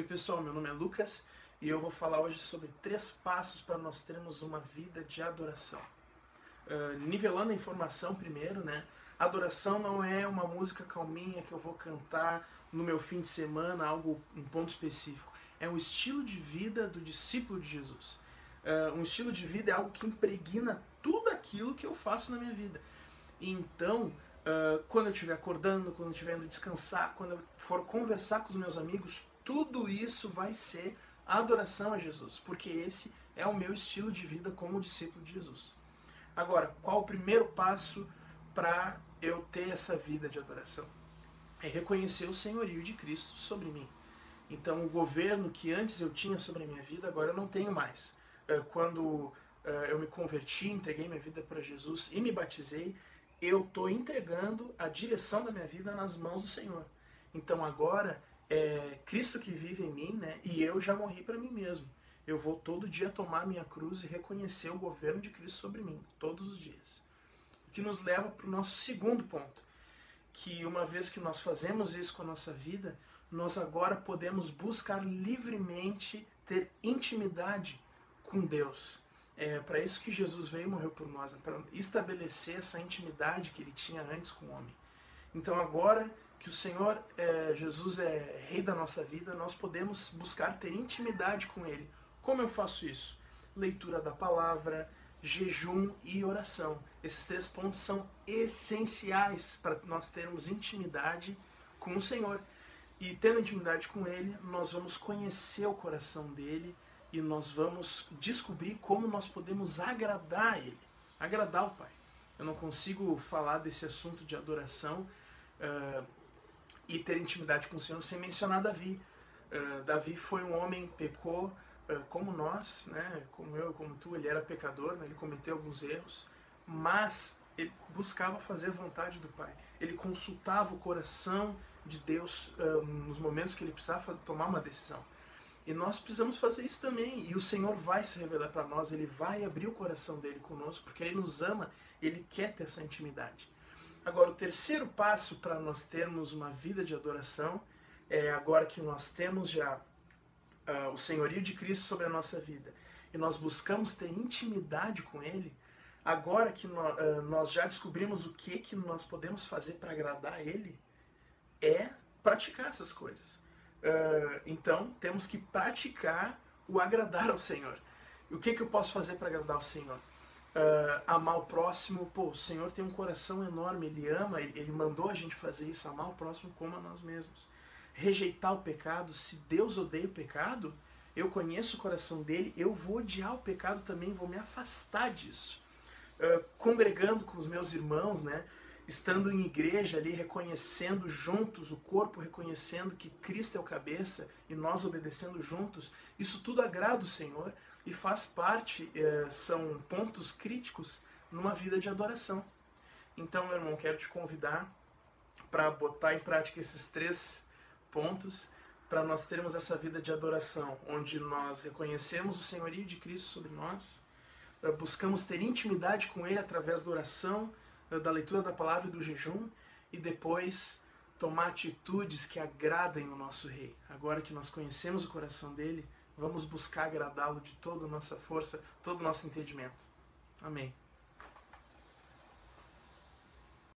Oi pessoal, meu nome é Lucas e eu vou falar hoje sobre três passos para nós termos uma vida de adoração. Uh, nivelando a informação primeiro, né? Adoração não é uma música calminha que eu vou cantar no meu fim de semana, algo um ponto específico. É um estilo de vida do discípulo de Jesus. Uh, um estilo de vida é algo que impregna tudo aquilo que eu faço na minha vida. Então, uh, quando eu estiver acordando, quando eu estiver indo descansar, quando eu for conversar com os meus amigos, tudo isso vai ser adoração a Jesus, porque esse é o meu estilo de vida como discípulo de Jesus. Agora, qual o primeiro passo para eu ter essa vida de adoração? É reconhecer o senhorio de Cristo sobre mim. Então, o governo que antes eu tinha sobre a minha vida, agora eu não tenho mais. É, quando é, eu me converti, entreguei minha vida para Jesus e me batizei, eu estou entregando a direção da minha vida nas mãos do Senhor. Então, agora é Cristo que vive em mim, né? E eu já morri para mim mesmo. Eu vou todo dia tomar minha cruz e reconhecer o governo de Cristo sobre mim, todos os dias. O que nos leva para o nosso segundo ponto, que uma vez que nós fazemos isso com a nossa vida, nós agora podemos buscar livremente ter intimidade com Deus. É para isso que Jesus veio e morreu por nós, né? para estabelecer essa intimidade que ele tinha antes com o homem. Então agora que o Senhor é, Jesus é rei da nossa vida, nós podemos buscar ter intimidade com Ele. Como eu faço isso? Leitura da palavra, jejum e oração. Esses três pontos são essenciais para nós termos intimidade com o Senhor. E tendo intimidade com Ele, nós vamos conhecer o coração dele e nós vamos descobrir como nós podemos agradar Ele, agradar o Pai. Eu não consigo falar desse assunto de adoração uh, e ter intimidade com o Senhor sem mencionar Davi. Uh, Davi foi um homem, pecou uh, como nós, né? como eu, como tu, ele era pecador, né? ele cometeu alguns erros, mas ele buscava fazer a vontade do Pai. Ele consultava o coração de Deus uh, nos momentos que ele precisava tomar uma decisão. E nós precisamos fazer isso também. E o Senhor vai se revelar para nós, ele vai abrir o coração dele conosco, porque ele nos ama, ele quer ter essa intimidade. Agora, o terceiro passo para nós termos uma vida de adoração é agora que nós temos já uh, o senhorio de Cristo sobre a nossa vida e nós buscamos ter intimidade com Ele, agora que nós, uh, nós já descobrimos o que, que nós podemos fazer para agradar Ele, é praticar essas coisas. Uh, então, temos que praticar o agradar ao Senhor. E o que, que eu posso fazer para agradar ao Senhor? Uh, amar o próximo, pô, o Senhor tem um coração enorme, Ele ama, ele, ele mandou a gente fazer isso, amar o próximo como a nós mesmos. Rejeitar o pecado, se Deus odeia o pecado, eu conheço o coração dele, eu vou odiar o pecado também, vou me afastar disso. Uh, congregando com os meus irmãos, né? Estando em igreja ali, reconhecendo juntos, o corpo reconhecendo que Cristo é o cabeça e nós obedecendo juntos, isso tudo agrada o Senhor e faz parte, é, são pontos críticos numa vida de adoração. Então, meu irmão, quero te convidar para botar em prática esses três pontos para nós termos essa vida de adoração, onde nós reconhecemos o senhorio de Cristo sobre nós, eh, buscamos ter intimidade com Ele através da oração, eh, da leitura da palavra e do jejum, e depois tomar atitudes que agradem o nosso Rei. Agora que nós conhecemos o coração dele, Vamos buscar agradá-lo de toda a nossa força, todo o nosso entendimento. Amém.